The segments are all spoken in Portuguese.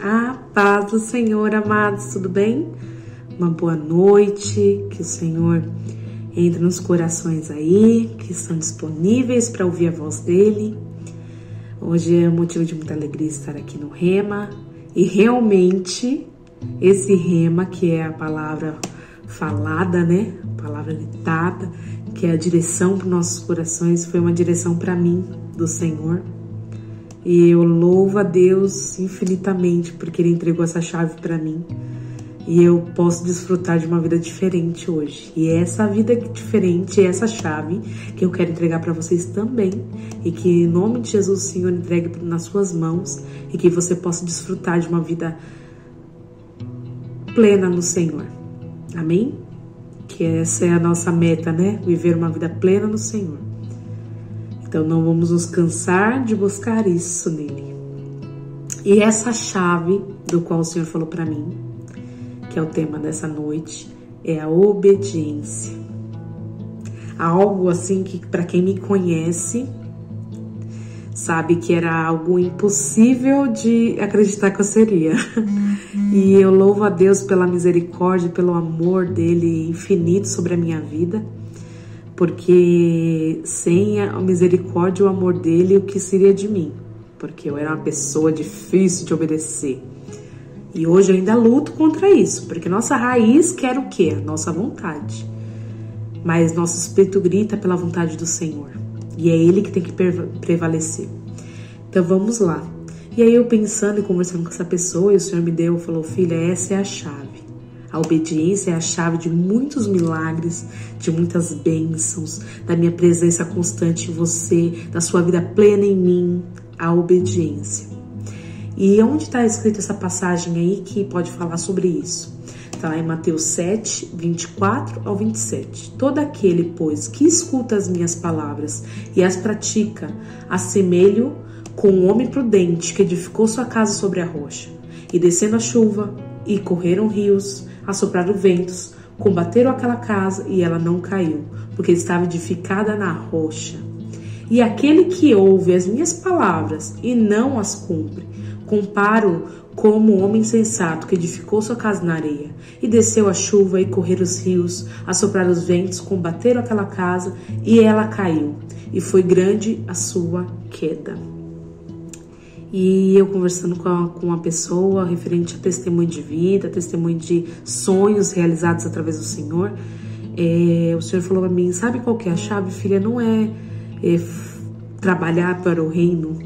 A paz do Senhor, amados, tudo bem? Uma boa noite, que o Senhor entre nos corações aí, que estão disponíveis para ouvir a voz dele. Hoje é motivo de muita alegria estar aqui no Rema e realmente esse Rema, que é a palavra falada, né? A palavra ditada, que é a direção para nossos corações, foi uma direção para mim do Senhor e eu louvo a Deus infinitamente porque Ele entregou essa chave para mim. E eu posso desfrutar de uma vida diferente hoje. E é essa vida diferente, é essa chave que eu quero entregar para vocês também. E que em nome de Jesus o Senhor entregue nas suas mãos e que você possa desfrutar de uma vida plena no Senhor. Amém? Que essa é a nossa meta, né? Viver uma vida plena no Senhor. Então não vamos nos cansar de buscar isso nele. E essa chave do qual o Senhor falou para mim, que é o tema dessa noite, é a obediência. Algo assim que para quem me conhece sabe que era algo impossível de acreditar que eu seria. Uhum. E eu louvo a Deus pela misericórdia, pelo amor dele infinito sobre a minha vida porque sem a misericórdia e o amor dele, o que seria de mim? Porque eu era uma pessoa difícil de obedecer. E hoje eu ainda luto contra isso, porque nossa raiz quer o quê? Nossa vontade. Mas nosso espírito grita pela vontade do Senhor. E é Ele que tem que prevalecer. Então vamos lá. E aí eu pensando e conversando com essa pessoa, e o Senhor me deu, falou, filha, essa é a chave. A obediência é a chave de muitos milagres, de muitas bênçãos, da minha presença constante em você, da sua vida plena em mim. A obediência. E onde está escrita essa passagem aí que pode falar sobre isso? Está lá em Mateus 7, 24 ao 27. Todo aquele, pois, que escuta as minhas palavras e as pratica, assemelho com um homem prudente que edificou sua casa sobre a rocha. E descendo a chuva, e correram rios, assopraram ventos, combateram aquela casa e ela não caiu, porque estava edificada na rocha. E aquele que ouve as minhas palavras e não as cumpre, comparo como um homem sensato que edificou sua casa na areia, e desceu a chuva e correram os rios, assopraram os ventos, combateram aquela casa e ela caiu, e foi grande a sua queda. E eu conversando com, a, com uma pessoa referente a testemunho de vida, testemunho de sonhos realizados através do Senhor, é, o Senhor falou para mim: sabe qual que é a chave, filha? Não é, é trabalhar para o reino,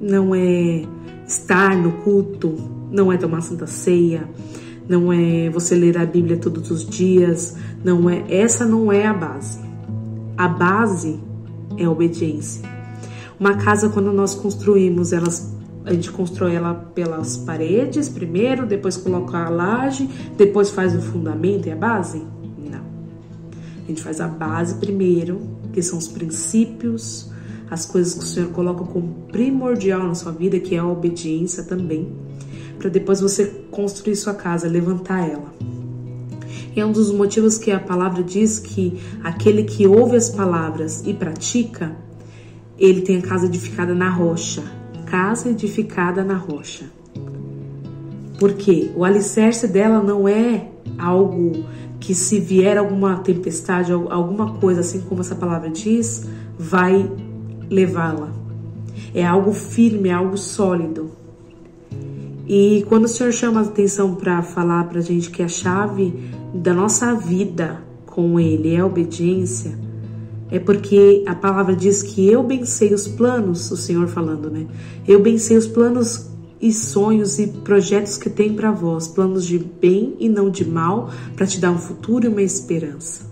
não é estar no culto, não é tomar santa ceia, não é você ler a Bíblia todos os dias, não é essa não é a base. A base é a obediência. Uma casa quando nós construímos, elas a gente constrói ela pelas paredes primeiro, depois coloca a laje, depois faz o fundamento e a base? Não. A gente faz a base primeiro, que são os princípios, as coisas que o Senhor coloca como primordial na sua vida, que é a obediência também, para depois você construir sua casa, levantar ela. E é um dos motivos que a palavra diz que aquele que ouve as palavras e pratica, ele tem a casa edificada na rocha casa edificada na rocha. Porque o alicerce dela não é algo que se vier alguma tempestade, alguma coisa assim como essa palavra diz, vai levá-la. É algo firme, é algo sólido. E quando o Senhor chama a atenção para falar para a gente que a chave da nossa vida com Ele é a obediência, é porque a palavra diz que eu bem sei os planos, o Senhor falando, né? Eu bem sei os planos e sonhos e projetos que tem para vós, planos de bem e não de mal, para te dar um futuro e uma esperança.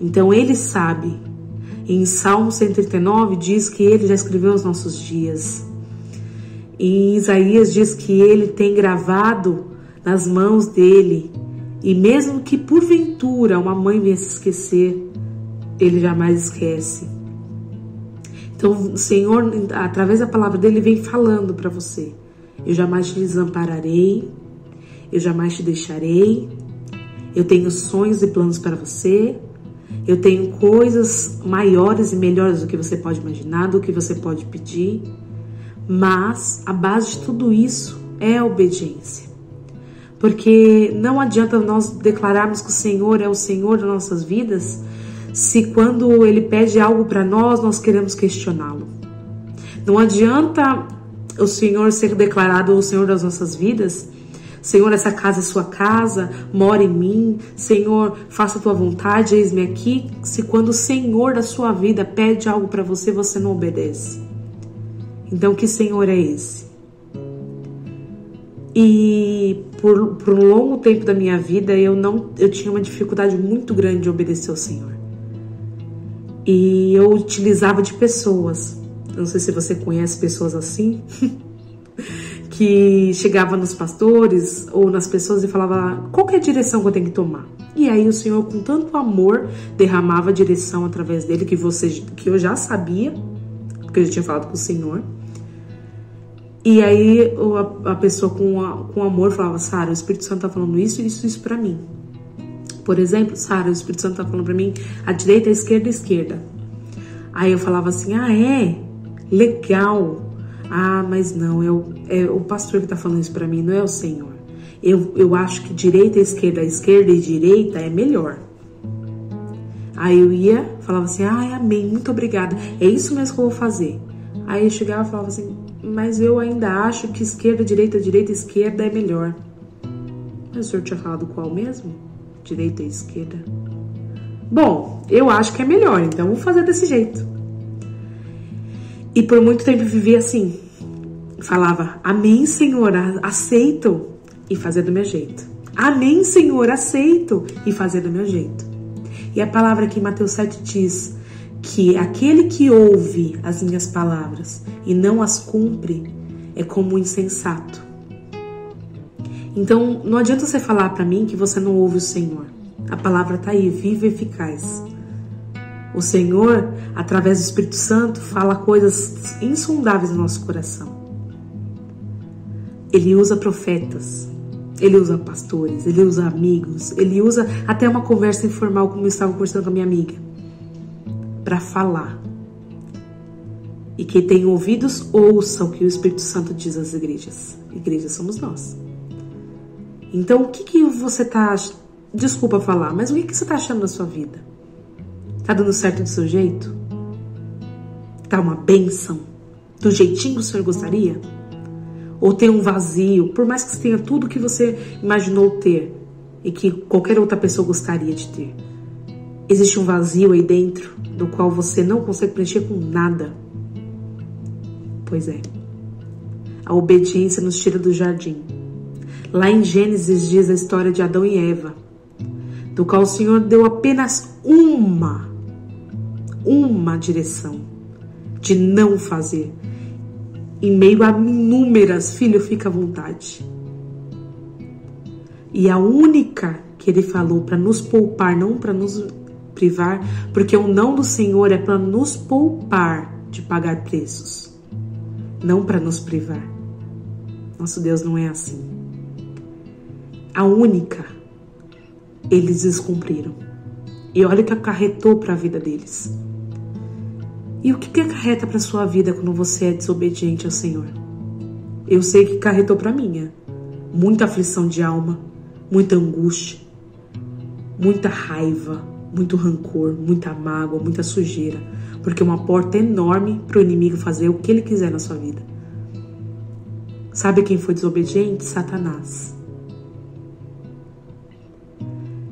Então ele sabe. Em Salmo 139 diz que ele já escreveu os nossos dias. Em Isaías diz que ele tem gravado nas mãos dele. E mesmo que porventura uma mãe venha se esquecer, ele jamais esquece. Então, o Senhor, através da palavra dele, vem falando para você: Eu jamais te desampararei, eu jamais te deixarei, eu tenho sonhos e planos para você, eu tenho coisas maiores e melhores do que você pode imaginar, do que você pode pedir. Mas a base de tudo isso é a obediência. Porque não adianta nós declararmos que o Senhor é o Senhor das nossas vidas se quando ele pede algo para nós, nós queremos questioná-lo. Não adianta o Senhor ser declarado o Senhor das nossas vidas. Senhor, essa casa é sua casa, mora em mim. Senhor, faça a tua vontade, eis-me aqui. Se quando o Senhor da sua vida pede algo para você, você não obedece. Então, que Senhor é esse? E por, por um longo tempo da minha vida eu não eu tinha uma dificuldade muito grande de obedecer ao Senhor. E eu utilizava de pessoas. Não sei se você conhece pessoas assim. que chegava nos pastores ou nas pessoas e falava qual é a direção que eu tenho que tomar. E aí o Senhor, com tanto amor, derramava a direção através dele que você que eu já sabia, porque eu já tinha falado com o Senhor. E aí a, pessoa com, a, com amor falava, Sara, o Espírito Santo tá falando isso, isso, isso para mim. Por exemplo, Sara, o Espírito Santo tá falando para mim a direita, a esquerda, a esquerda. Aí eu falava assim: "Ah, é? Legal. Ah, mas não, é o, é o pastor que tá falando isso para mim, não é o Senhor. Eu, eu acho que direita, esquerda, esquerda e direita é melhor. Aí eu ia, falava assim: "Ai, amém, muito obrigada. É isso mesmo que eu vou fazer". Aí eu chegava e falava assim: "Mas eu ainda acho que esquerda, direita, direita, esquerda é melhor". Mas o senhor tinha falado qual mesmo? Direita e esquerda? Bom, eu acho que é melhor, então vou fazer desse jeito. E por muito tempo vivi assim. Falava, Amém, Senhor, aceito e fazer do meu jeito. Amém, Senhor, aceito e fazer do meu jeito. E a palavra aqui em Mateus 7 diz que aquele que ouve as minhas palavras e não as cumpre é como um insensato então, não adianta você falar para mim que você não ouve o Senhor. A palavra está aí, viva e eficaz. O Senhor, através do Espírito Santo, fala coisas insondáveis no nosso coração. Ele usa profetas, ele usa pastores, ele usa amigos, ele usa até uma conversa informal, como eu estava conversando com a minha amiga, para falar. E quem tem ouvidos, ouça o que o Espírito Santo diz às igrejas. Igrejas somos nós. Então, o que, que você tá. Desculpa falar, mas o que, que você tá achando na sua vida? Tá dando certo do seu jeito? Tá uma benção? Do jeitinho que o senhor gostaria? Ou tem um vazio, por mais que você tenha tudo que você imaginou ter e que qualquer outra pessoa gostaria de ter? Existe um vazio aí dentro do qual você não consegue preencher com nada? Pois é. A obediência nos tira do jardim Lá em Gênesis diz a história de Adão e Eva, do qual o Senhor deu apenas uma, uma direção de não fazer. Em meio a inúmeras, filho, fica à vontade. E a única que ele falou para nos poupar, não para nos privar, porque o não do Senhor é para nos poupar de pagar preços, não para nos privar. Nosso Deus não é assim a única, eles descumpriram. E olha o que acarretou para a vida deles. E o que, que acarreta para sua vida quando você é desobediente ao Senhor? Eu sei que acarretou para minha. Muita aflição de alma, muita angústia, muita raiva, muito rancor, muita mágoa, muita sujeira, porque é uma porta enorme para o inimigo fazer o que ele quiser na sua vida. Sabe quem foi desobediente? Satanás.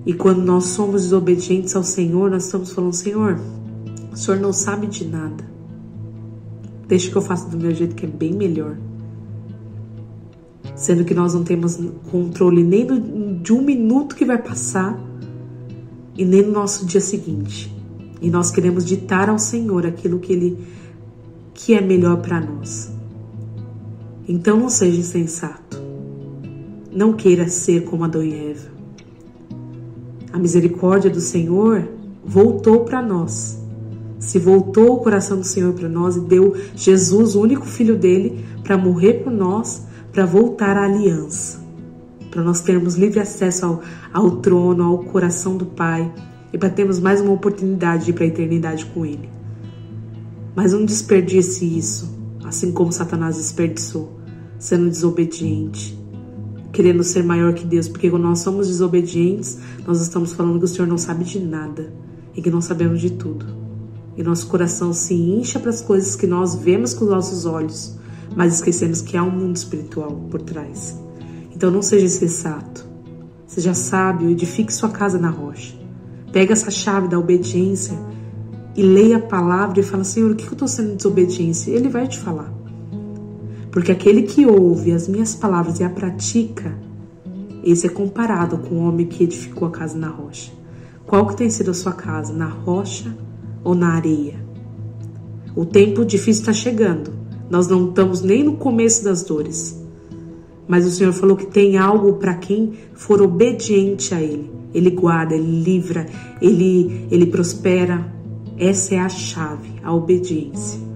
E quando nós somos desobedientes ao Senhor, nós estamos falando: Senhor, o Senhor não sabe de nada. Deixa que eu faça do meu jeito que é bem melhor. Sendo que nós não temos controle nem do, de um minuto que vai passar e nem no nosso dia seguinte. E nós queremos ditar ao Senhor aquilo que Ele que é melhor para nós. Então não seja insensato. Não queira ser como Adão e Eva. A misericórdia do Senhor voltou para nós. Se voltou o coração do Senhor para nós e deu Jesus, o único filho dele, para morrer por nós, para voltar à aliança. Para nós termos livre acesso ao, ao trono, ao coração do Pai e para termos mais uma oportunidade de ir para a eternidade com Ele. Mas não desperdice isso, assim como Satanás desperdiçou. sendo desobediente, querendo ser maior que Deus, porque quando nós somos desobedientes, nós estamos falando que o Senhor não sabe de nada e que não sabemos de tudo. E nosso coração se incha para as coisas que nós vemos com os nossos olhos, mas esquecemos que há um mundo espiritual por trás. Então não seja insensato. Seja sábio, edifique sua casa na rocha. Pega essa chave da obediência e leia a palavra e fala: Senhor, o que eu estou sendo desobediência? Ele vai te falar. Porque aquele que ouve as minhas palavras e a pratica, esse é comparado com o homem que edificou a casa na rocha. Qual que tem sido a sua casa? Na rocha ou na areia? O tempo difícil está chegando. Nós não estamos nem no começo das dores. Mas o Senhor falou que tem algo para quem for obediente a Ele. Ele guarda, Ele livra, Ele, ele prospera. Essa é a chave, a obediência.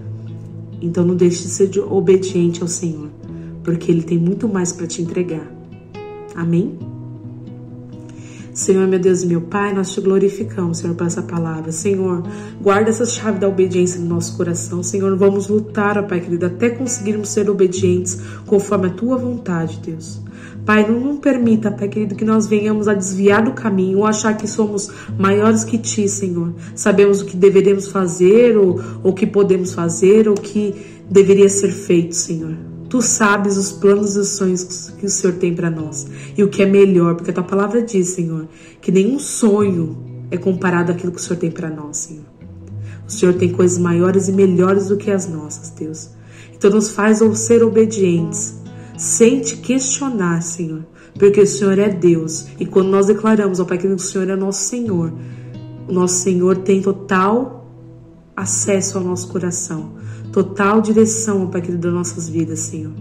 Então não deixe de ser obediente ao Senhor, porque Ele tem muito mais para te entregar. Amém? Senhor, meu Deus e meu Pai, nós te glorificamos, Senhor, por essa palavra. Senhor, guarda essa chave da obediência no nosso coração. Senhor, vamos lutar, ó Pai querido, até conseguirmos ser obedientes conforme a tua vontade, Deus. Pai, não, permita, Pai querido, que nós venhamos a desviar do caminho ou achar que somos maiores que Ti, Senhor. Sabemos o que deveríamos fazer ou o que podemos fazer ou o que deveria ser feito, Senhor. Tu sabes os planos e os sonhos que o Senhor tem para nós e o que é melhor, porque a tua palavra diz, Senhor, que nenhum sonho é comparado àquilo que o Senhor tem para nós, Senhor. O Senhor tem coisas maiores e melhores do que as nossas, Deus. Então nos faz ser obedientes, sem te questionar, Senhor, porque o Senhor é Deus. E quando nós declaramos, ó Pai, que o Senhor é nosso Senhor, o nosso Senhor tem total acesso ao nosso coração total direção, Pai querido, das nossas vidas, Senhor.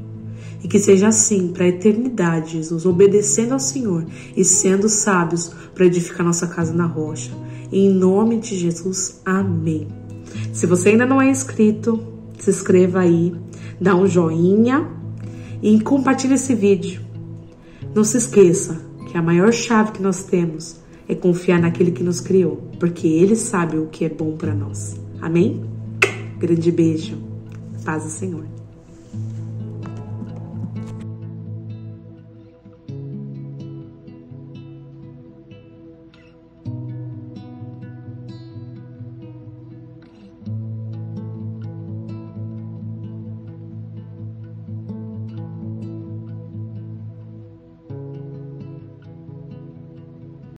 E que seja assim para a eternidade, Jesus, obedecendo ao Senhor e sendo sábios para edificar nossa casa na rocha. Em nome de Jesus, amém. Se você ainda não é inscrito, se inscreva aí, dá um joinha e compartilhe esse vídeo. Não se esqueça que a maior chave que nós temos é confiar naquele que nos criou, porque ele sabe o que é bom para nós. Amém? Grande beijo. Paz do Senhor.